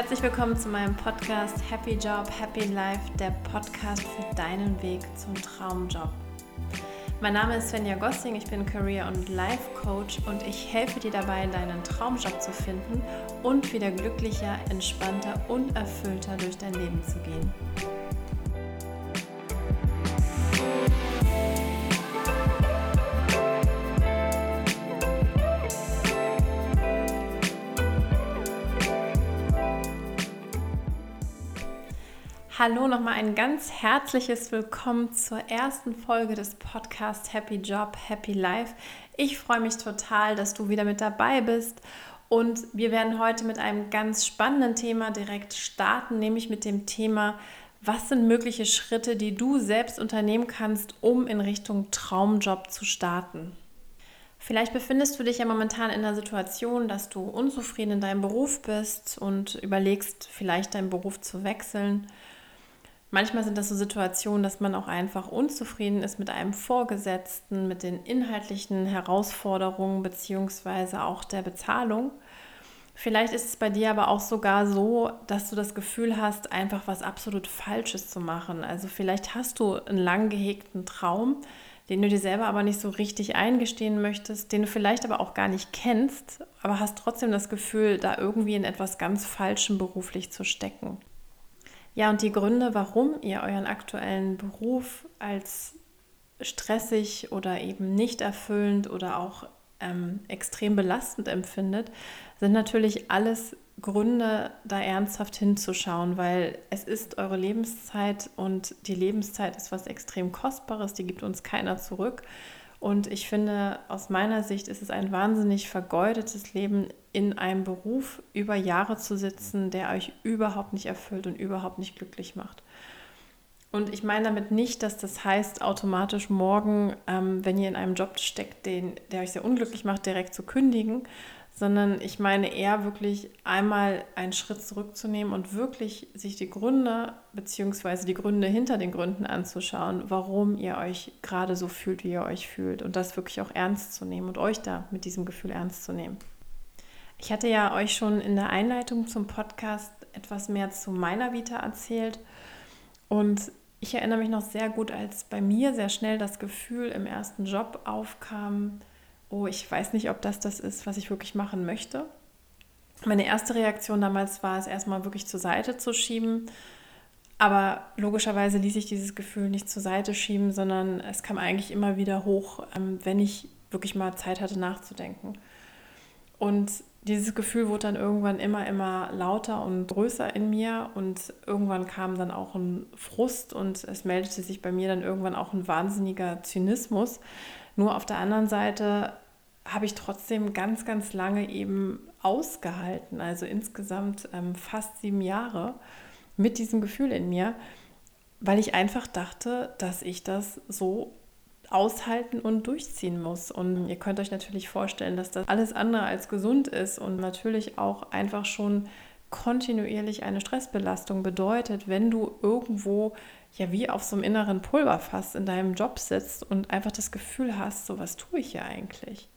Herzlich willkommen zu meinem Podcast Happy Job, Happy Life, der Podcast für deinen Weg zum Traumjob. Mein Name ist Svenja Gossing, ich bin Career- und Life Coach und ich helfe dir dabei, deinen Traumjob zu finden und wieder glücklicher, entspannter und erfüllter durch dein Leben zu gehen. Hallo, nochmal ein ganz herzliches Willkommen zur ersten Folge des Podcasts Happy Job, Happy Life. Ich freue mich total, dass du wieder mit dabei bist. Und wir werden heute mit einem ganz spannenden Thema direkt starten, nämlich mit dem Thema, was sind mögliche Schritte, die du selbst unternehmen kannst, um in Richtung Traumjob zu starten. Vielleicht befindest du dich ja momentan in der Situation, dass du unzufrieden in deinem Beruf bist und überlegst, vielleicht deinen Beruf zu wechseln Manchmal sind das so Situationen, dass man auch einfach unzufrieden ist mit einem Vorgesetzten, mit den inhaltlichen Herausforderungen beziehungsweise auch der Bezahlung. Vielleicht ist es bei dir aber auch sogar so, dass du das Gefühl hast, einfach was absolut Falsches zu machen. Also vielleicht hast du einen lang gehegten Traum, den du dir selber aber nicht so richtig eingestehen möchtest, den du vielleicht aber auch gar nicht kennst, aber hast trotzdem das Gefühl, da irgendwie in etwas ganz Falschem beruflich zu stecken. Ja, und die Gründe, warum ihr euren aktuellen Beruf als stressig oder eben nicht erfüllend oder auch ähm, extrem belastend empfindet, sind natürlich alles Gründe, da ernsthaft hinzuschauen, weil es ist eure Lebenszeit und die Lebenszeit ist was extrem Kostbares, die gibt uns keiner zurück. Und ich finde, aus meiner Sicht ist es ein wahnsinnig vergeudetes Leben, in einem Beruf über Jahre zu sitzen, der euch überhaupt nicht erfüllt und überhaupt nicht glücklich macht. Und ich meine damit nicht, dass das heißt, automatisch morgen, ähm, wenn ihr in einem Job steckt, den, der euch sehr unglücklich macht, direkt zu kündigen, sondern ich meine eher wirklich einmal einen Schritt zurückzunehmen und wirklich sich die Gründe bzw. die Gründe hinter den Gründen anzuschauen, warum ihr euch gerade so fühlt, wie ihr euch fühlt und das wirklich auch ernst zu nehmen und euch da mit diesem Gefühl ernst zu nehmen. Ich hatte ja euch schon in der Einleitung zum Podcast etwas mehr zu meiner Vita erzählt und ich erinnere mich noch sehr gut, als bei mir sehr schnell das Gefühl im ersten Job aufkam, oh, ich weiß nicht, ob das das ist, was ich wirklich machen möchte. Meine erste Reaktion damals war es erstmal wirklich zur Seite zu schieben. Aber logischerweise ließ ich dieses Gefühl nicht zur Seite schieben, sondern es kam eigentlich immer wieder hoch, ähm, wenn ich wirklich mal Zeit hatte nachzudenken. Und dieses Gefühl wurde dann irgendwann immer, immer lauter und größer in mir und irgendwann kam dann auch ein Frust und es meldete sich bei mir dann irgendwann auch ein wahnsinniger Zynismus. Nur auf der anderen Seite habe ich trotzdem ganz, ganz lange eben ausgehalten, also insgesamt ähm, fast sieben Jahre mit diesem Gefühl in mir, weil ich einfach dachte, dass ich das so aushalten und durchziehen muss. Und ihr könnt euch natürlich vorstellen, dass das alles andere als gesund ist und natürlich auch einfach schon kontinuierlich eine Stressbelastung bedeutet, wenn du irgendwo ja wie auf so einem inneren Pulverfass in deinem Job sitzt und einfach das Gefühl hast, so was tue ich hier eigentlich.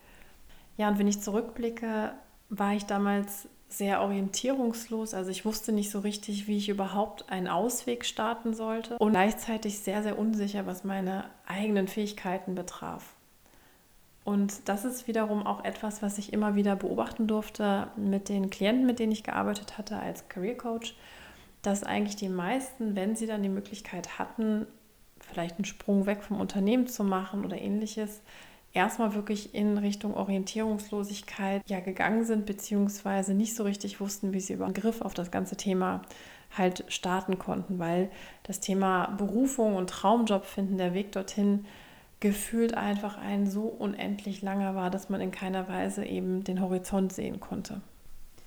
Ja, und wenn ich zurückblicke, war ich damals sehr orientierungslos. Also ich wusste nicht so richtig, wie ich überhaupt einen Ausweg starten sollte und gleichzeitig sehr, sehr unsicher, was meine eigenen Fähigkeiten betraf. Und das ist wiederum auch etwas, was ich immer wieder beobachten durfte mit den Klienten, mit denen ich gearbeitet hatte als Career Coach, dass eigentlich die meisten, wenn sie dann die Möglichkeit hatten, vielleicht einen Sprung weg vom Unternehmen zu machen oder ähnliches, erstmal wirklich in Richtung Orientierungslosigkeit ja gegangen sind, beziehungsweise nicht so richtig wussten, wie sie über einen Griff auf das ganze Thema halt starten konnten, weil das Thema Berufung und Traumjob finden, der Weg dorthin gefühlt einfach ein so unendlich langer war, dass man in keiner Weise eben den Horizont sehen konnte.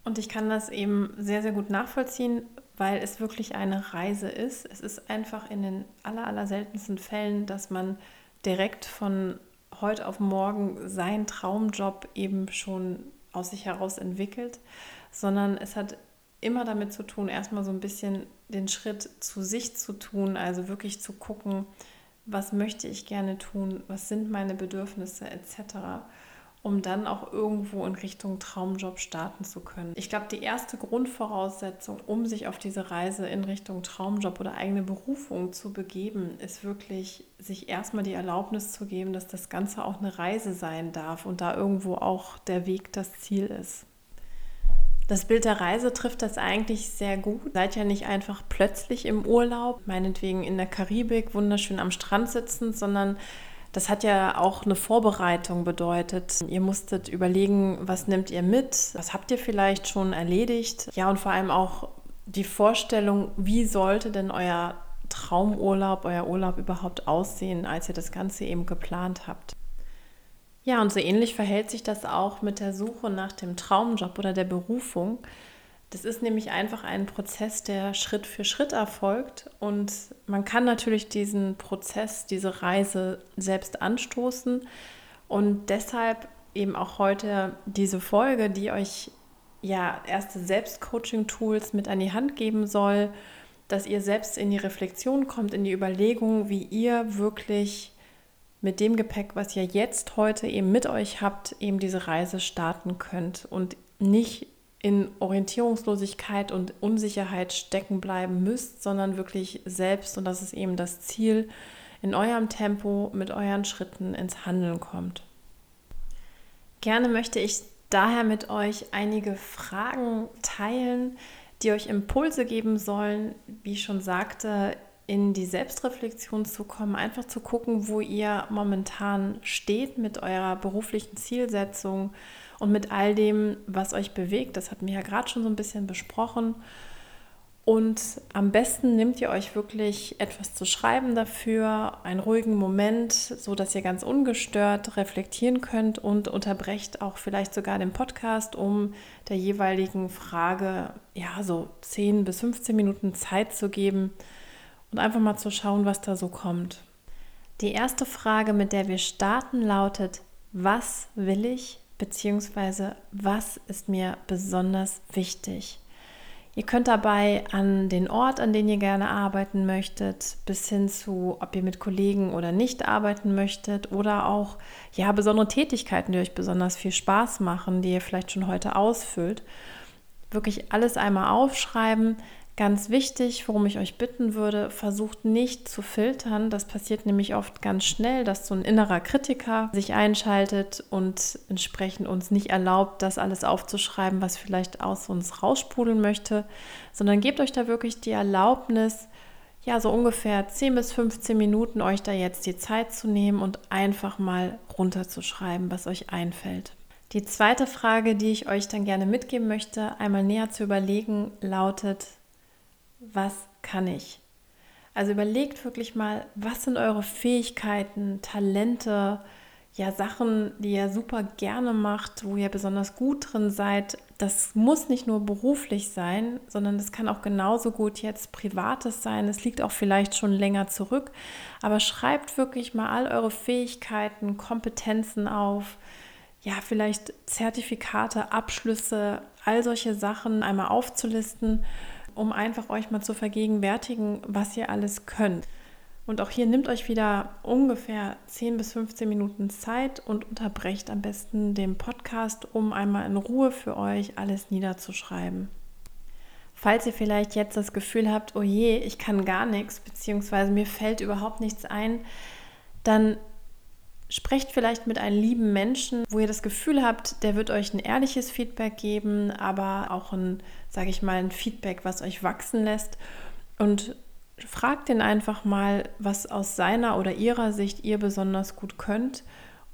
Und ich kann das eben sehr, sehr gut nachvollziehen, weil es wirklich eine Reise ist. Es ist einfach in den aller, aller seltensten Fällen, dass man direkt von heute auf morgen seinen Traumjob eben schon aus sich heraus entwickelt, sondern es hat immer damit zu tun, erstmal so ein bisschen den Schritt zu sich zu tun, also wirklich zu gucken, was möchte ich gerne tun, was sind meine Bedürfnisse etc. um dann auch irgendwo in Richtung Traumjob starten zu können. Ich glaube, die erste Grundvoraussetzung, um sich auf diese Reise in Richtung Traumjob oder eigene Berufung zu begeben, ist wirklich, sich erstmal die Erlaubnis zu geben, dass das Ganze auch eine Reise sein darf und da irgendwo auch der Weg das Ziel ist. Das Bild der Reise trifft das eigentlich sehr gut. Seid ja nicht einfach plötzlich im Urlaub, meinetwegen in der Karibik, wunderschön am Strand sitzend, sondern das hat ja auch eine Vorbereitung bedeutet. Ihr musstet überlegen, was nehmt ihr mit, was habt ihr vielleicht schon erledigt. Ja, und vor allem auch die Vorstellung, wie sollte denn euer Traumurlaub, euer Urlaub überhaupt aussehen, als ihr das Ganze eben geplant habt. Ja, und so ähnlich verhält sich das auch mit der Suche nach dem Traumjob oder der Berufung. Das ist nämlich einfach ein Prozess, der Schritt für Schritt erfolgt und man kann natürlich diesen Prozess, diese Reise selbst anstoßen und deshalb eben auch heute diese Folge, die euch ja erste Selbstcoaching-Tools mit an die Hand geben soll, dass ihr selbst in die Reflexion kommt, in die Überlegung, wie ihr wirklich mit dem Gepäck, was ihr jetzt heute eben mit euch habt, eben diese Reise starten könnt und nicht in Orientierungslosigkeit und Unsicherheit stecken bleiben müsst, sondern wirklich selbst, und das ist eben das Ziel, in eurem Tempo mit euren Schritten ins Handeln kommt. Gerne möchte ich daher mit euch einige Fragen teilen, die euch Impulse geben sollen, wie ich schon sagte, in die Selbstreflexion zu kommen, einfach zu gucken, wo ihr momentan steht mit eurer beruflichen Zielsetzung, und mit all dem, was euch bewegt. Das hatten wir ja gerade schon so ein bisschen besprochen. Und am besten nehmt ihr euch wirklich etwas zu schreiben dafür, einen ruhigen Moment, so dass ihr ganz ungestört reflektieren könnt und unterbrecht auch vielleicht sogar den Podcast, um der jeweiligen Frage ja so 10 bis 15 Minuten Zeit zu geben und einfach mal zu schauen, was da so kommt. Die erste Frage, mit der wir starten, lautet: Was will ich beziehungsweise was ist mir besonders wichtig. Ihr könnt dabei an den Ort, an den ihr gerne arbeiten möchtet, bis hin zu, ob ihr mit Kollegen oder nicht arbeiten möchtet oder auch ja besondere Tätigkeiten, die euch besonders viel Spaß machen, die ihr vielleicht schon heute ausfüllt, wirklich alles einmal aufschreiben, Ganz wichtig, worum ich euch bitten würde, versucht nicht zu filtern. Das passiert nämlich oft ganz schnell, dass so ein innerer Kritiker sich einschaltet und entsprechend uns nicht erlaubt, das alles aufzuschreiben, was vielleicht aus uns raussprudeln möchte, sondern gebt euch da wirklich die Erlaubnis, ja, so ungefähr 10 bis 15 Minuten euch da jetzt die Zeit zu nehmen und einfach mal runterzuschreiben, was euch einfällt. Die zweite Frage, die ich euch dann gerne mitgeben möchte, einmal näher zu überlegen, lautet, was kann ich? Also überlegt wirklich mal, was sind eure Fähigkeiten, Talente, ja Sachen, die ihr super gerne macht, wo ihr besonders gut drin seid. Das muss nicht nur beruflich sein, sondern es kann auch genauso gut jetzt privates sein. Es liegt auch vielleicht schon länger zurück. Aber schreibt wirklich mal all eure Fähigkeiten, Kompetenzen auf. Ja, vielleicht Zertifikate, Abschlüsse, all solche Sachen einmal aufzulisten um einfach euch mal zu vergegenwärtigen, was ihr alles könnt. Und auch hier nehmt euch wieder ungefähr 10 bis 15 Minuten Zeit und unterbrecht am besten den Podcast, um einmal in Ruhe für euch alles niederzuschreiben. Falls ihr vielleicht jetzt das Gefühl habt, oh je, ich kann gar nichts, beziehungsweise mir fällt überhaupt nichts ein, dann Sprecht vielleicht mit einem lieben Menschen, wo ihr das Gefühl habt, der wird euch ein ehrliches Feedback geben, aber auch ein, sage ich mal, ein Feedback, was euch wachsen lässt. Und fragt ihn einfach mal, was aus seiner oder ihrer Sicht ihr besonders gut könnt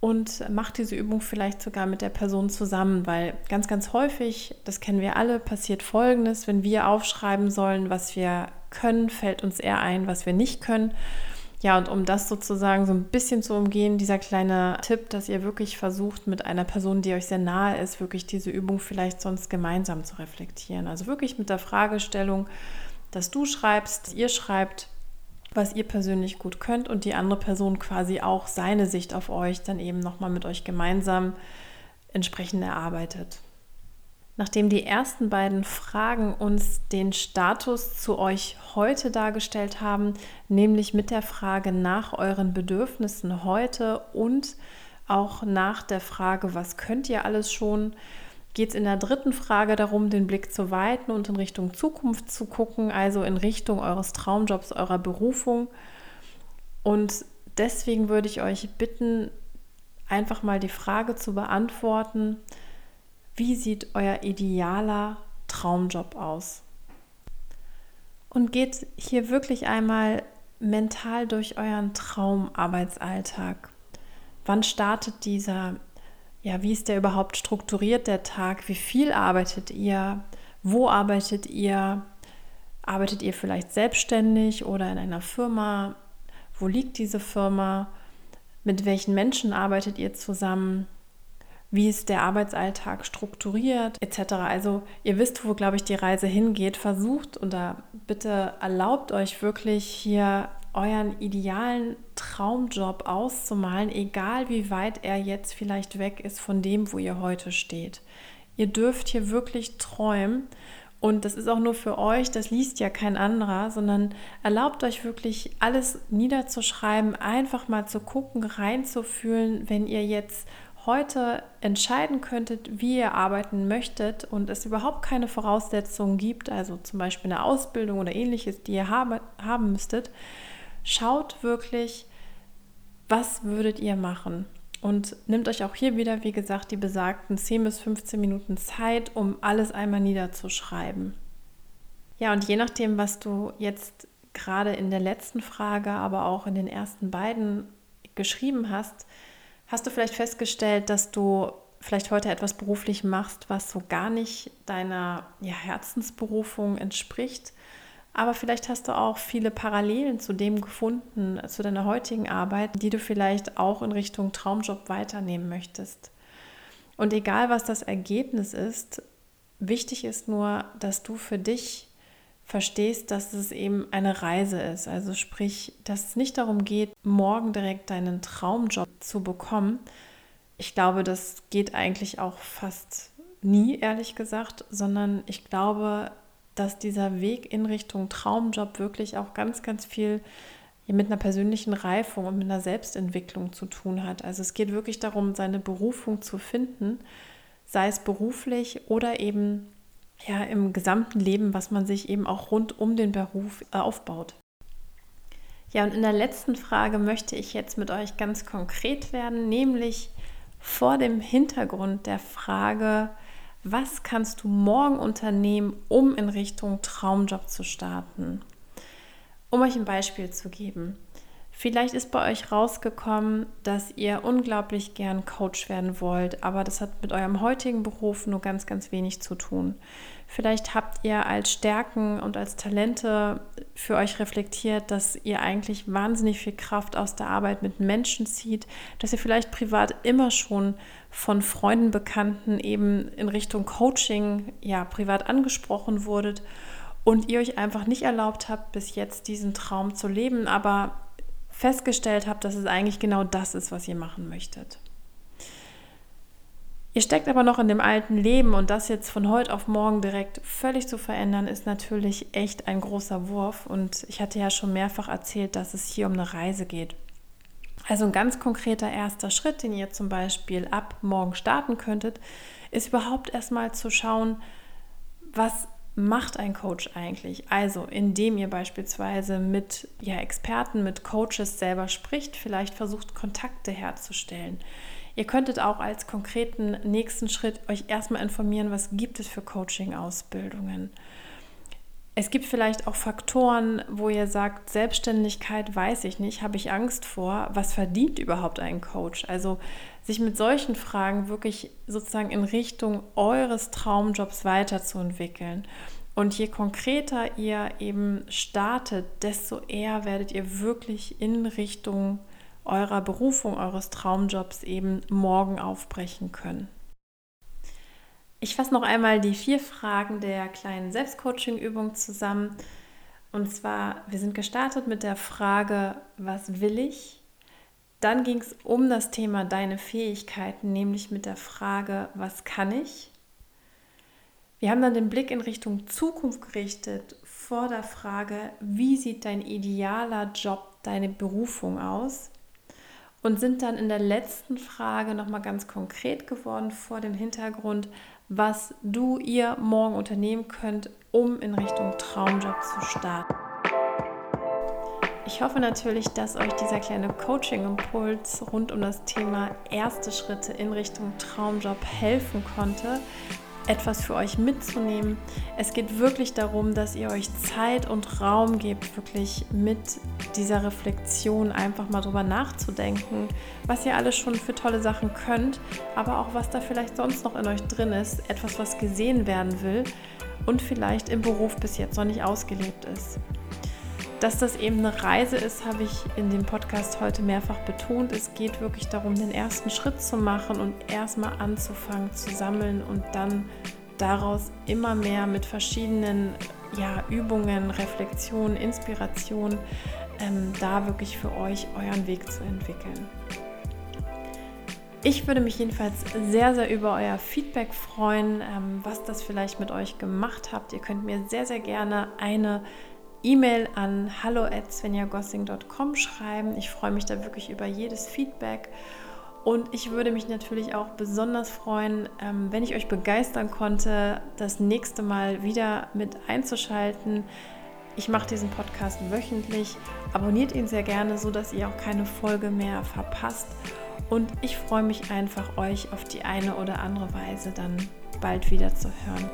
und macht diese Übung vielleicht sogar mit der Person zusammen, weil ganz, ganz häufig, das kennen wir alle, passiert Folgendes, wenn wir aufschreiben sollen, was wir können, fällt uns eher ein, was wir nicht können. Ja, und um das sozusagen so ein bisschen zu umgehen, dieser kleine Tipp, dass ihr wirklich versucht, mit einer Person, die euch sehr nahe ist, wirklich diese Übung vielleicht sonst gemeinsam zu reflektieren. Also wirklich mit der Fragestellung, dass du schreibst, ihr schreibt, was ihr persönlich gut könnt und die andere Person quasi auch seine Sicht auf euch dann eben nochmal mit euch gemeinsam entsprechend erarbeitet. Nachdem die ersten beiden Fragen uns den Status zu euch heute dargestellt haben, nämlich mit der Frage nach euren Bedürfnissen heute und auch nach der Frage, was könnt ihr alles schon, geht es in der dritten Frage darum, den Blick zu weiten und in Richtung Zukunft zu gucken, also in Richtung eures Traumjobs, eurer Berufung. Und deswegen würde ich euch bitten, einfach mal die Frage zu beantworten, wie sieht euer idealer Traumjob aus? Und geht hier wirklich einmal mental durch euren Traumarbeitsalltag. Wann startet dieser? Ja, wie ist der überhaupt strukturiert, der Tag? Wie viel arbeitet ihr? Wo arbeitet ihr? Arbeitet ihr vielleicht selbstständig oder in einer Firma? Wo liegt diese Firma? Mit welchen Menschen arbeitet ihr zusammen? Wie ist der Arbeitsalltag strukturiert, etc. Also ihr wisst, wo, glaube ich, die Reise hingeht. Versucht oder bitte erlaubt euch wirklich hier euren idealen Traumjob auszumalen, egal wie weit er jetzt vielleicht weg ist von dem, wo ihr heute steht. Ihr dürft hier wirklich träumen und das ist auch nur für euch, das liest ja kein anderer, sondern erlaubt euch wirklich alles niederzuschreiben, einfach mal zu gucken, reinzufühlen, wenn ihr jetzt heute entscheiden könntet, wie ihr arbeiten möchtet und es überhaupt keine Voraussetzungen gibt, also zum Beispiel eine Ausbildung oder ähnliches, die ihr habe, haben müsstet, schaut wirklich, was würdet ihr machen? Und nehmt euch auch hier wieder, wie gesagt, die besagten 10 bis 15 Minuten Zeit, um alles einmal niederzuschreiben. Ja, und je nachdem, was du jetzt gerade in der letzten Frage, aber auch in den ersten beiden geschrieben hast, hast du vielleicht festgestellt, dass du vielleicht heute etwas beruflich machst, was so gar nicht deiner ja, Herzensberufung entspricht aber vielleicht hast du auch viele Parallelen zu dem gefunden, zu deiner heutigen Arbeit, die du vielleicht auch in Richtung Traumjob weiternehmen möchtest. Und egal, was das Ergebnis ist, wichtig ist nur, dass du für dich verstehst, dass es eben eine Reise ist. Also sprich, dass es nicht darum geht, morgen direkt deinen Traumjob zu bekommen. Ich glaube, das geht eigentlich auch fast nie, ehrlich gesagt, sondern ich glaube, dass dieser Weg in Richtung Traumjob wirklich auch ganz, ganz viel mit einer persönlichen Reifung und mit einer Selbstentwicklung zu tun hat. Also es geht wirklich darum, seine Berufung zu finden, sei es beruflich oder eben ja im gesamten Leben, was man sich eben auch rund um den Beruf aufbaut. Ja, und in der letzten Frage möchte ich jetzt mit euch ganz konkret werden, nämlich vor dem Hintergrund der Frage, was kannst du morgen unternehmen, um in Richtung Traumjob zu starten? Um euch ein Beispiel zu geben. Vielleicht ist bei euch rausgekommen, dass ihr unglaublich gern Coach werden wollt, aber das hat mit eurem heutigen Beruf nur ganz, ganz wenig zu tun. Vielleicht habt ihr als Stärken und als Talente für euch reflektiert, dass ihr eigentlich wahnsinnig viel Kraft aus der Arbeit mit Menschen zieht, dass ihr vielleicht privat immer schon von Freunden, Bekannten eben in Richtung Coaching ja privat angesprochen wurdet und ihr euch einfach nicht erlaubt habt, bis jetzt diesen Traum zu leben, aber festgestellt habt, dass es eigentlich genau das ist, was ihr machen möchtet. Ihr steckt aber noch in dem alten Leben und das jetzt von heute auf morgen direkt völlig zu verändern, ist natürlich echt ein großer Wurf. Und ich hatte ja schon mehrfach erzählt, dass es hier um eine Reise geht. Also ein ganz konkreter erster Schritt, den ihr zum Beispiel ab morgen starten könntet, ist überhaupt erstmal zu schauen, was macht ein Coach eigentlich? Also, indem ihr beispielsweise mit ja, Experten, mit Coaches selber spricht, vielleicht versucht, Kontakte herzustellen. Ihr könntet auch als konkreten nächsten Schritt euch erstmal informieren, was gibt es für Coaching-Ausbildungen. Es gibt vielleicht auch Faktoren, wo ihr sagt, Selbstständigkeit weiß ich nicht, habe ich Angst vor. Was verdient überhaupt ein Coach? Also sich mit solchen Fragen wirklich sozusagen in Richtung eures Traumjobs weiterzuentwickeln. Und je konkreter ihr eben startet, desto eher werdet ihr wirklich in Richtung eurer Berufung, eures Traumjobs eben morgen aufbrechen können. Ich fasse noch einmal die vier Fragen der kleinen Selbstcoaching-Übung zusammen. Und zwar, wir sind gestartet mit der Frage, was will ich? Dann ging es um das Thema deine Fähigkeiten, nämlich mit der Frage, was kann ich? Wir haben dann den Blick in Richtung Zukunft gerichtet vor der Frage, wie sieht dein idealer Job, deine Berufung aus? und sind dann in der letzten Frage nochmal ganz konkret geworden vor dem Hintergrund, was du ihr morgen unternehmen könnt, um in Richtung Traumjob zu starten. Ich hoffe natürlich, dass euch dieser kleine Coaching-Impuls rund um das Thema erste Schritte in Richtung Traumjob helfen konnte, etwas für euch mitzunehmen. Es geht wirklich darum, dass ihr euch Zeit und Raum gebt, wirklich mit dieser Reflexion einfach mal drüber nachzudenken, was ihr alles schon für tolle Sachen könnt, aber auch was da vielleicht sonst noch in euch drin ist, etwas, was gesehen werden will und vielleicht im Beruf bis jetzt noch nicht ausgelebt ist. Dass das eben eine Reise ist, habe ich in dem Podcast heute mehrfach betont. Es geht wirklich darum, den ersten Schritt zu machen und erstmal anzufangen zu sammeln und dann daraus immer mehr mit verschiedenen ja, Übungen, Reflexionen, Inspirationen ähm, da wirklich für euch euren Weg zu entwickeln. Ich würde mich jedenfalls sehr, sehr über euer Feedback freuen, ähm, was das vielleicht mit euch gemacht habt. Ihr könnt mir sehr, sehr gerne eine E-Mail an hallo@svenjagossing.com schreiben. Ich freue mich da wirklich über jedes Feedback. Und ich würde mich natürlich auch besonders freuen, ähm, wenn ich euch begeistern konnte, das nächste Mal wieder mit einzuschalten. Ich mache diesen Podcast wöchentlich. Abonniert ihn sehr gerne, so dass ihr auch keine Folge mehr verpasst. Und ich freue mich einfach, euch auf die eine oder andere Weise dann bald wieder zu hören.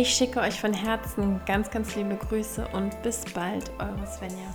Ich schicke euch von Herzen ganz, ganz liebe Grüße und bis bald, eure Svenja.